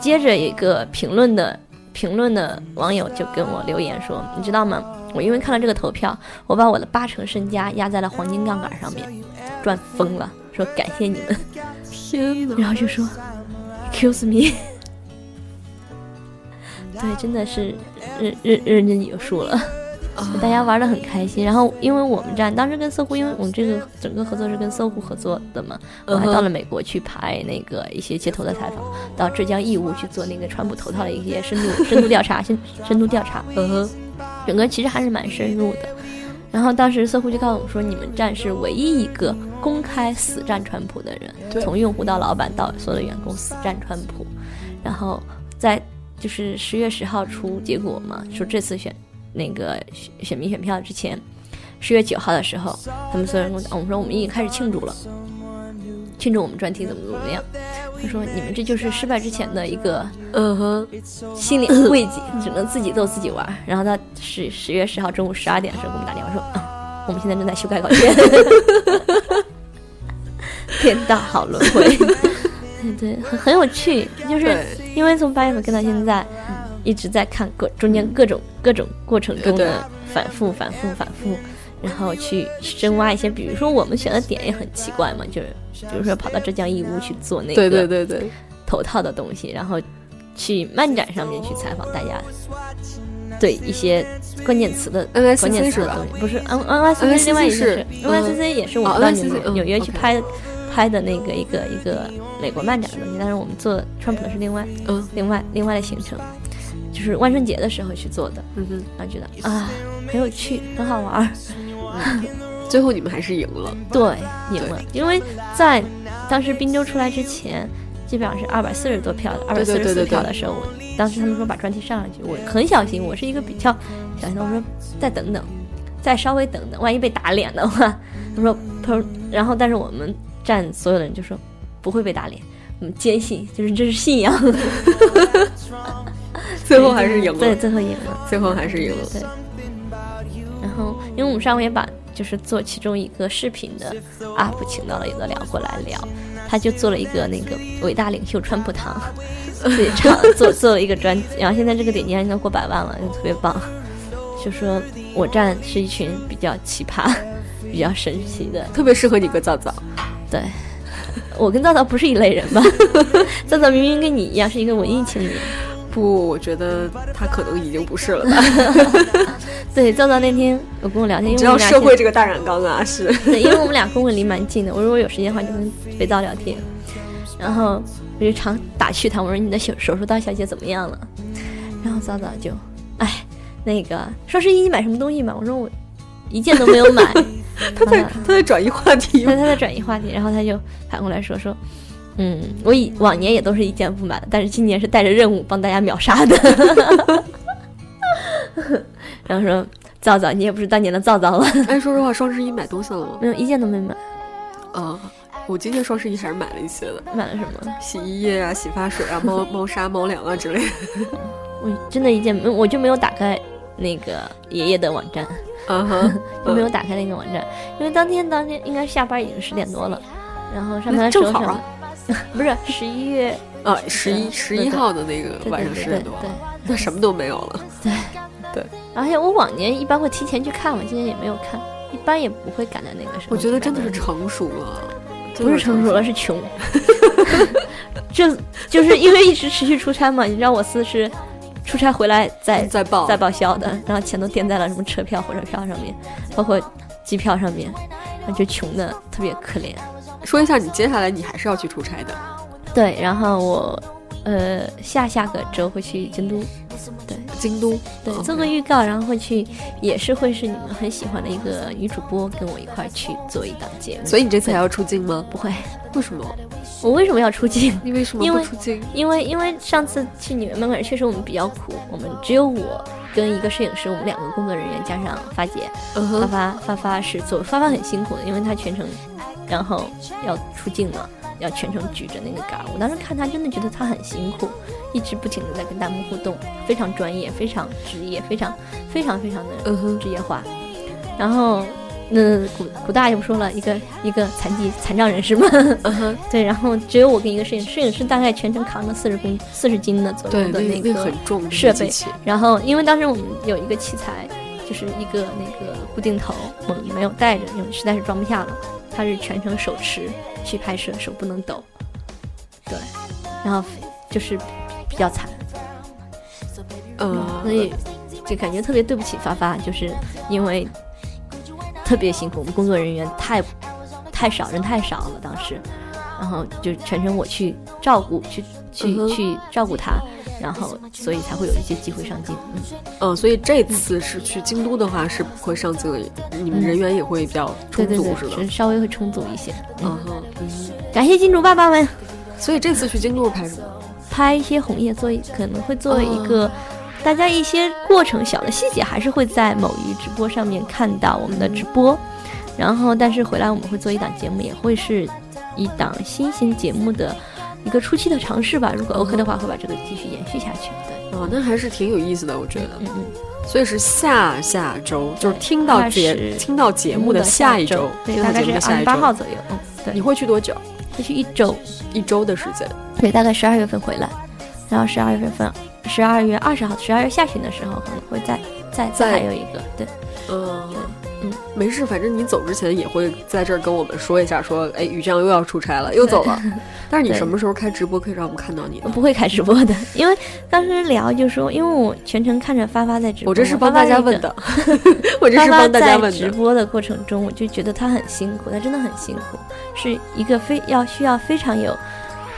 接着一个评论的评论的网友就跟我留言说，你知道吗？我因为看了这个投票，我把我的八成身家压在了黄金杠杆上面，赚疯了。说感谢你们，天哪！然后就说，excuse me，对，真的是认认认真有数了。啊大家玩的很开心。然后，因为我们站当时跟搜狐，因为我们这个整个合作是跟搜狐合作的嘛，我还到了美国去拍那个一些街头的采访，到浙江义乌去做那个川普头套的一些深度深度调查，深深度调查，嗯哼，整个其实还是蛮深入的。然后当时搜狐就告诉我们说，你们站是唯一一个公开死战川普的人，从用户到老板到所有的员工死战川普。然后在就是十月十号出结果嘛，说这次选那个选选民选票之前，十月九号的时候，他们所有人跟我讲，我们说我们已经开始庆祝了，庆祝我们专题怎么怎么样。他说你们这就是失败之前的一个嗯哼，心理慰藉，只能自己逗自己玩儿。然后他十十月十号中午十二点的时候给我们打电话说，啊，我们现在正在修改稿件，天道好轮回。对 对，很很有趣，就是因为从八月份跟到现在，一直在看各中间各种各种过程中的反复、反复、反复，然后去深挖一些，比如说我们选的点也很奇怪嘛，就是比如说跑到浙江义乌去做那个对对对对，头套的东西，然后去漫展上面去采访大家，对一些关键词的关键词的是吧？东西，不是 N N Y C NYCC C 另外一个是 N Y C C 也是我哦们到纽嗯纽约去拍拍的那个一个一个美国漫展的东西，但是我们做川普的是另外嗯。另外另外的行程，就是万圣节的时候去做的，嗯哼，然后觉得啊很有趣，很好玩儿。最后你们还是赢了，对，赢了，因为在当时滨州出来之前，基本上是二百四十多票的，二百四十四票的时候，我当时他们说把专题上上去，我很小心，我是一个比较小心的，我说再等等，再稍微等等，万一被打脸的话，他说他说，然后但是我们站所有的人就说不会被打脸，我们坚信，就是这是信仰，最后还是赢了对，最后赢了。最后还是赢了，对。然后，因为我们上回也把就是做其中一个视频的 UP 请到了一个聊过来聊，他就做了一个那个伟大领袖川普堂，自己唱做做了一个专辑，然后现在这个点击量应该过百万了，就特别棒。就说我站是一群比较奇葩、比较神奇的，特别适合你跟皂皂，对。我跟皂皂不是一类人吧？皂皂明明跟你一样是一个文艺青年，不，我觉得他可能已经不是了吧？对，皂皂那天我跟我聊天，因为我们俩社会这个大染缸啊，是 对，因为我们俩公文离蛮近的，我如果有时间的话就跟肥皂聊天，然后我就常打趣他，我说你的手手术刀小姐怎么样了？然后早早就，哎，那个双十一你买什么东西嘛？我说我一件都没有买，他在啊他在转移话题他他在转移话题，然后他就反过来说说，嗯，我以往年也都是一件不买，但是今年是带着任务帮大家秒杀的。然后说皂皂，你也不是当年的皂皂了，哎，说实话，双十一买东西了吗？没有一件都没买，啊，我今年双十一还是买了一些的，买了什么？洗衣液啊、洗发水啊、猫 猫砂、猫粮啊之类的。我真的一件没，我就没有打开那个爷爷的网站，啊哈，就没有打开那个网站，因为当天当天应该下班已经十点多了，然后上班的时候正好啊班，不是十一月啊，十一十一号的那个晚上十点多，对那什么都没有了。对对而且我往年一般会提前去看嘛，今年也没有看，一般也不会赶在那个时候。我觉得真的是成熟了，不是成熟了，是穷。就就是因为一直持续出差嘛，你知道我司是出差回来再再报再报销的，然后钱都垫在了什么车票、火车票上面，包括机票上面，然后就穷的特别可怜。说一下，你接下来你还是要去出差的。对，然后我呃下下个周会去京都，对京都，对，做个预告，然后会去，也是会是你们很喜欢的一个女主播跟我一块去做一档节目。所以你这次还要出镜吗？不会，为什么？我为什么要出镜？你为什么因为不出镜？因为因为上次去你们门口，确实我们比较苦，我们只有我跟一个摄影师，我们两个工作人员加上发姐，发发发发是做发发很辛苦的，因为他全程，然后要出镜了，要全程举着那个杆儿。我当时看他真的觉得他很辛苦，一直不停的在跟弹幕互动，非常专业，非常职业，非常非常非常的职业化。然后那古古大爷不说了，一个一个残疾残障人士嘛，嗯哼，对，然后只有我跟一个摄影师，摄影师大概全程扛着四十公四十斤的左，右的那那个设备。然后因为当时我们有一个器材，就是一个那个固定头，我们没有带着，因为实在是装不下了。他是全程手持去拍摄，手不能抖。对，然后就是比较惨。嗯，所以就感觉特别对不起发发，就是因为特别辛苦，我们工作人员太太少，人太少了当时，然后就全程我去照顾，去去、嗯去照顾他，然后所以才会有一些机会上镜。嗯，嗯，所以这次是去京都的话是不会上镜的，你们人员也会比较充足，是吧？是稍微会充足一些。嗯嗯，哼，感谢金主爸爸们。所以这次去京都拍什么？拍一些红叶作为可能会作为一个、大家一些过程小的细节，还是会在某鱼直播上面看到我们的直播。然后，但是回来我们会做一档节目，也会是一档新型节目的一个初期的尝试吧。如果 OK 的话，会把这个继续延续下去。对，哦，那还是挺有意思的，我觉得。嗯嗯，所以是下下周，就是听到节听到节目的下一周，对，大概是二十。八号左右。嗯，对你，会去多久？会去一周，一周的时间。对，大概十二月份回来，然后十二月份，十二月二十号，十二月下旬的时候可能会再再再有一个，对，嗯嗯，没事，反正你走之前也会在这儿跟我们说一下，说，哎，雨酱又要出差了，又走了。但是你什么时候开直播可以让我们看到你呢？不会开直播的，因为当时聊就说，因为我全程看着发发在直播，我这是帮大家问的。的，我这是帮大家问的。直播的过程中，我就觉得他很辛苦，他真的很辛苦，是一个非要需要非常有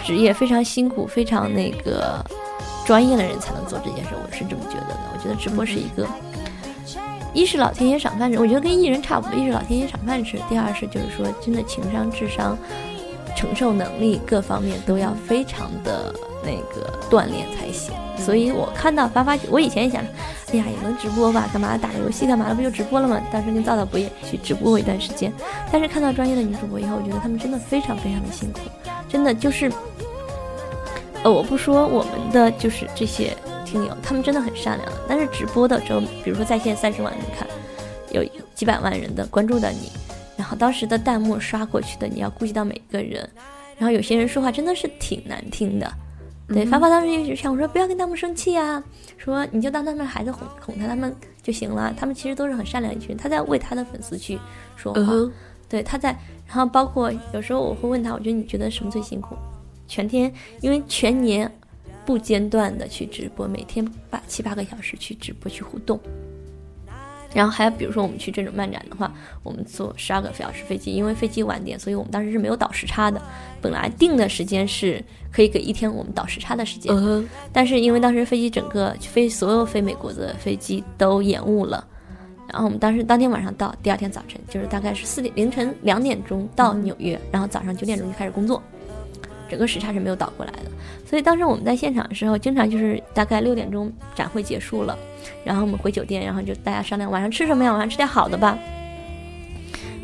职业、非常辛苦、非常那个专业的人才能做这件事，我是这么觉得的。我觉得直播是一个，一是老天爷赏饭吃，我觉得跟艺人差不多，一是老天爷赏饭吃，第二是就是说真的情商、智商、承受能力各方面都要非常的那个锻炼才行。所以我看到发发，我以前也想，哎呀，也能直播吧？干嘛打个游戏干嘛的？不就直播了吗？当时跟皂皂不也去直播过一段时间？但是看到专业的女主播以后，我觉得她们真的非常非常的辛苦，真的就是，呃，我不说我们的就是这些听友，他们真的很善良，但是直播的时候，比如说在线三十万人看，有几百万人的关注的你，然后当时的弹幕刷过去的，你要顾及到每一个人，然后有些人说话真的是挺难听的。对，发发当时就想我说不要跟弹幕生气啊，说你就当他们孩子哄哄他他们就行了，他们其实都是很善良一群人，他在为他的粉丝去说话，对，他在，然后包括有时候我会问他，我觉得你觉得什么最辛苦？全天，因为全年不间断的去直播，每天八七八个小时去直播去互动。然后还有比如说我们去这种漫展的话，我们坐十二个小时飞机，因为飞机晚点，所以我们当时是没有倒时差的。本来定的时间是可以给一天我们倒时差的时间，但是因为当时飞机整个飞所有飞美国的飞机都延误了，然后我们当时当天晚上到，第二天早晨就是大概是四点凌晨两点钟到纽约，然后早上九点钟就开始工作，整个时差是没有倒过来的。所以当时我们在现场的时候，经常就是大概六点钟展会结束了，然后我们回酒店，然后就大家商量晚上吃什么呀？晚上吃点好的吧。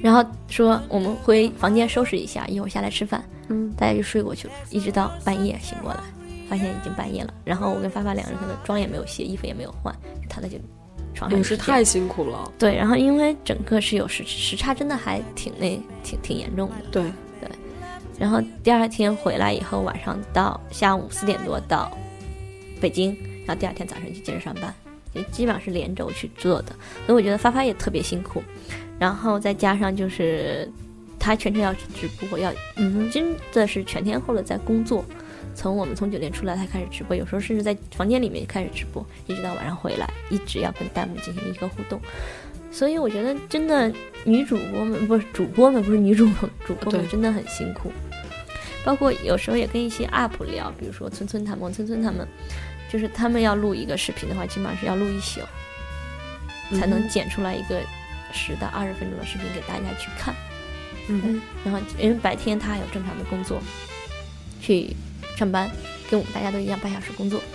然后说我们回房间收拾一下，一会儿下来吃饭。嗯，大家就睡过去了，一直到半夜醒过来，发现已经半夜了。然后我跟发发两个人可能妆也没有卸，衣服也没有换，就躺在就床上也就是太辛苦了。对。然后因为整个是有时时差，真的还挺那挺挺严重的。对，然后第二天回来以后，晚上到下午四点多到北京，然后第二天早上就接着上班，就基本上是连轴去做的。所以我觉得发发也特别辛苦，然后再加上就是他全程要去直播，要嗯真的是全天候的在工作。从我们从酒店出来，他开始直播，有时候甚至在房间里面开始直播，一直到晚上回来，一直要跟弹幕进行一个互动。所以我觉得真的女主播们不是主播们，不是女主播，主播们真的很辛苦。包括有时候也跟一些 UP 聊，比如说村村他们、村村他们，就是他们要录一个视频的话，基本上是要录一宿，才能嗯剪出来一个十到二十分钟的视频给大家去看。嗯然后因为白天他还有正常的工作，去上班，跟我们大家都一样半小时工作，然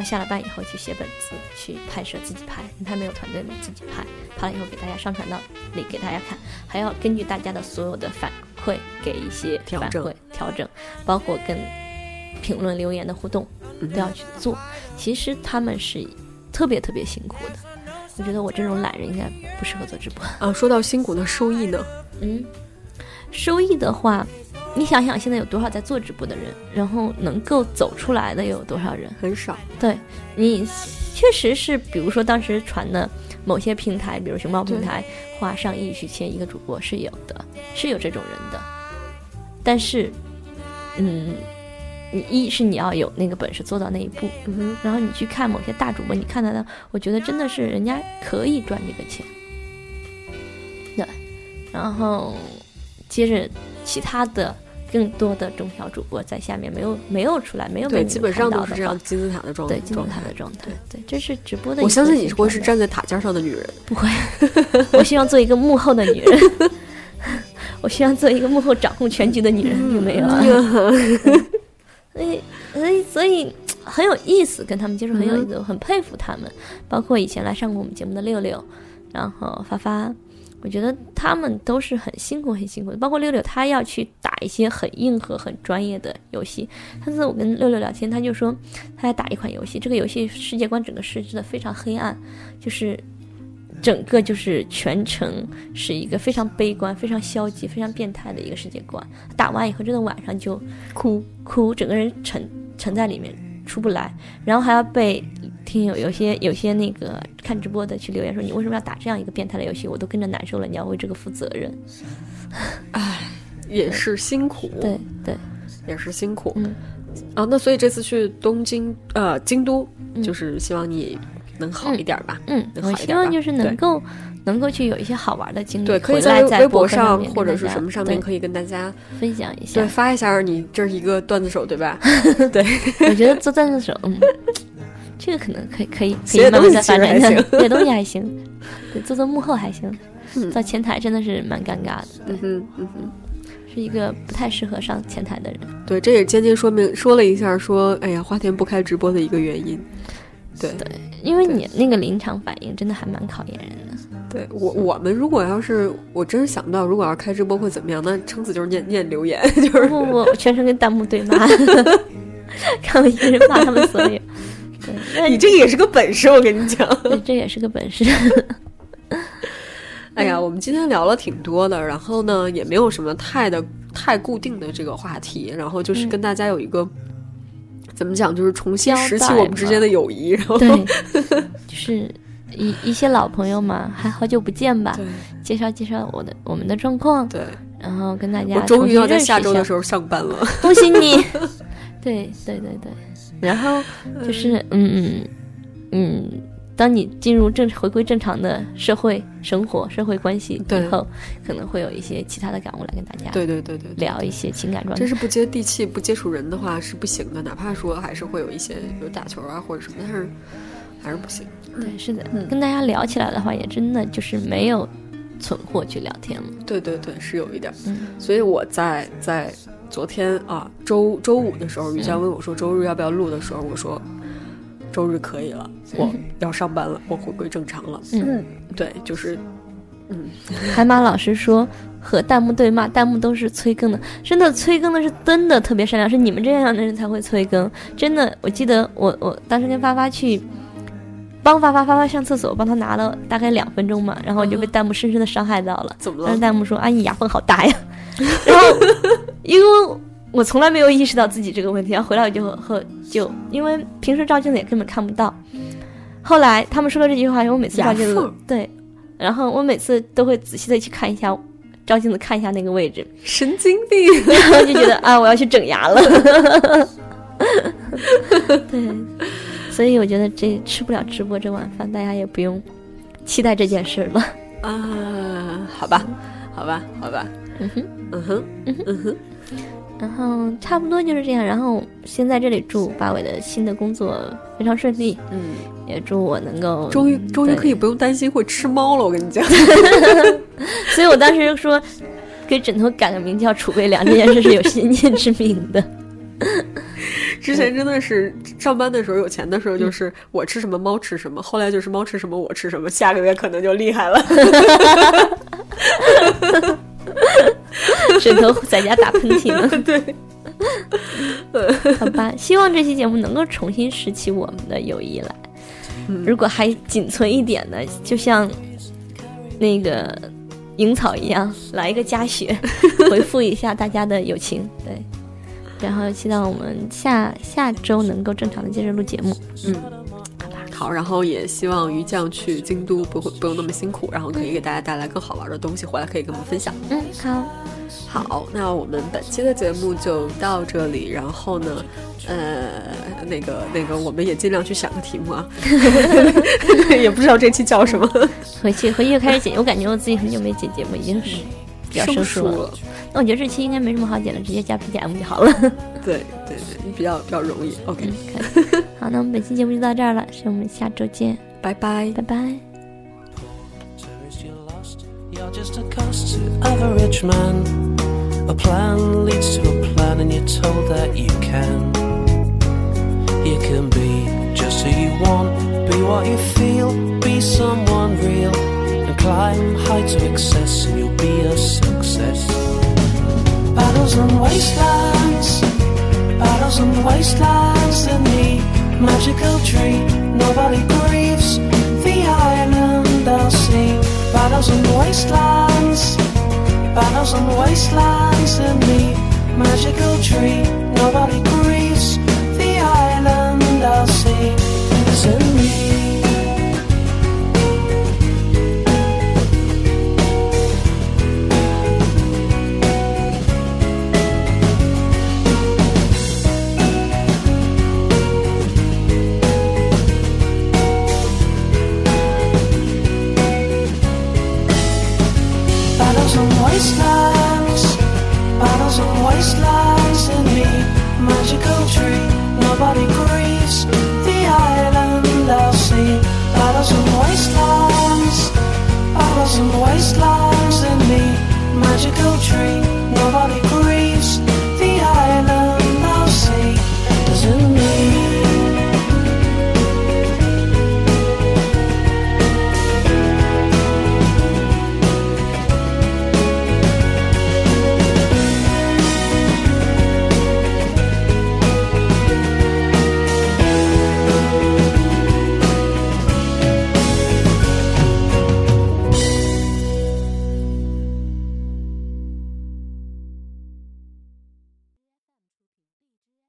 后下了班以后去写本子，去拍摄自己拍，因为他没有团队嘛，自己拍，拍了以后给大家上传到里给大家看，还要根据大家的所有的反馈给一些调整反馈调整，包括跟评论留言的互动嗯都要去做。其实他们是特别特别辛苦的，我觉得我这种懒人应该不适合做直播。啊，说到辛苦的收益呢，嗯，收益的话，你想想现在有多少在做直播的人，然后能够走出来的又有多少人？很少。对你确实是，比如说当时传的某些平台，比如熊猫平台，花上亿去签一个主播是有的，是有这种人的。但是，嗯，你一是你要有那个本事做到那一步，嗯，然后你去看某些大主播，你看到的，我觉得真的是人家可以赚这个钱。对，然后接着其他的更多的中小主播在下面没有没有出来，没有被基本上都是这样金字塔的状对金字。塔的状态。对，这是直播的我相信你会是站在塔尖上的女人。不会，我希望做一个幕后的女人，我希望做一个幕后掌控全局的女人，有没有 啊？所以，所以，所以很有意思，跟他们接触很有意思，我很佩服他们。包括以前来上过我们节目的六六，然后发发，我觉得他们都是很辛苦、很辛苦的。包括六六，他要去打一些很硬核、很专业的游戏。上次我跟六六聊天，他就说他在打一款游戏，这个游戏世界观整个设置的非常黑暗，就是整个就是全程是一个非常悲观、非常消极、非常变态的一个世界观。打完以后，真的晚上就哭哭，整个人沉沉在里面出不来，然后还要被听友有些有些那个看直播的去留言说你为什么要打这样一个变态的游戏？我都跟着难受了，你要为这个负责任。也是辛苦，对对，也是辛苦。嗯啊，那所以这次去东京，呃，京都，嗯就是希望你能好一点吧。嗯，能我好一点吧希望就是能够能够去有一些好玩的经历，对，可以在微博上或者是什么上面可以跟大家分享一下对。发一下你这是一个段子手对吧？对，我觉得做段子手，嗯，这个可能可以可以可以慢慢东西其实还的发展下去行，写东西还行，对，做做幕后还行，嗯到前台真的是蛮尴尬的，对嗯，哼，嗯哼。是一个不太适合上前台的人。对，这也间接说明说了一下说，哎呀，花田不开直播的一个原因。对，对，因为你那个临场反应真的还蛮考验人的。对我我们如果要是我真是想不到，如果要是开直播会怎么样？那撑死就是念念留言，就是不不不，全程跟弹幕对骂，看我一个人骂他们所有。对，你这个也是个本事，我跟你讲。对这也是个本事。哎呀，我们今天聊了挺多的，然后呢，也没有什么太的太固定的这个话题，然后就是嗯跟大家有一个、怎么讲，就是重新拾起我们之间的友谊，然后对，就是一一些老朋友嘛，还好久不见吧？介绍介绍我的我们的状况，对，然后跟大家我终于要在下周的，时候上班了。恭喜你！对对对对，然后就是嗯嗯嗯，当你进入正回归正常的社会生活、社会关系对以后，可能会有一些其他的感悟来跟大家对对对对对。聊一些情感状态真。是不接地气、不接触人的话是不行的，哪怕说还是会有一些比如打球啊或者什么，但是还是不行。对，是的，嗯跟大家聊起来的话，也真的就是没有存货去聊天了。对对对，是有一点儿。嗯所以我在在昨天啊周周五的时候，于江问我说周日要不要录的时候，我说周日可以了，我要上班了，我回归正常了。嗯，对，就是嗯 海马老师说和弹幕对骂，弹幕都是催更的，真的催更的是真的特别善良，是你们这样的人才会催更。真的，我记得我我当时跟发发去帮发发发发上厕所，帮他拿了大概两分钟嘛，然后我就被弹幕深深的伤害到了。怎么了？当时弹幕说：“阿姨牙缝好大呀。” 然后因为我从来没有意识到自己这个问题，然后回来我就和就因为平时照镜子也根本看不到。后来他们说了这句话，我每次照镜子对，然后我每次都会仔细的去看一下照镜子，看一下那个位置，神经病！然后就觉得啊，我要去整牙了。对，所以我觉得这吃不了直播这碗饭，大家也不用期待这件事了。啊，好吧，好吧，好吧，嗯哼。嗯哼，嗯哼，然后差不多就是这样。然后先在这里祝八尾的新的工作非常顺利，嗯，也祝我能够终于终于可以不用担心会吃猫了，我跟你讲。所以我当时说，给枕头改个名叫储备粮这件事是有先见之明的。之前真的是上班的时候有钱的时候，就是我吃什么猫吃什么，后来就是猫吃什么我吃什么，下个月可能就厉害了。枕头在家打喷嚏呢。对，好吧，希望这期节目能够重新拾起我们的友谊来。嗯如果还仅存一点的，就像那个萤草一样，来一个加血，回复一下大家的友情。对，然后期待我们下下周能够正常的接着录节目。嗯，好然后也希望鱼酱去京都不会不用那么辛苦，然后可以给大家带来更好玩的东西回来，可以跟我们分享。嗯，好，好，那我们本期的节目就到这里。然后呢，呃，那个那个，我们也尽量去想个题目啊，也不知道这期叫什么。回去回去就开始剪，我感觉我自己很久没剪节目，已经是比较生疏疏了。那我觉得这期应该没什么好剪的，直接加 BGM 就好了。对对对，比较比较容易。OK，嗯可以好，那我们本期节目就到这儿了，是我们下周见，拜拜。拜拜。You're just a cost to other rich man. A plan leads to a plan, and you're told that you can. You can be just who you want, be what you feel, be someone real, and climb of excess, and you'll be a success. Battles and wastelands, battles and wastelands in the magical tree. Nobody grieves the island I'll see. Battles and wastelands, battles and wastelands in the magical tree. Nobody grieves the island I'll see. It's in me. Battles and wastelands in me, magical tree. Nobody grieves the island I'll see. Battles and wastelands, battles and wastelands in me, magical tree. Nobody grieves.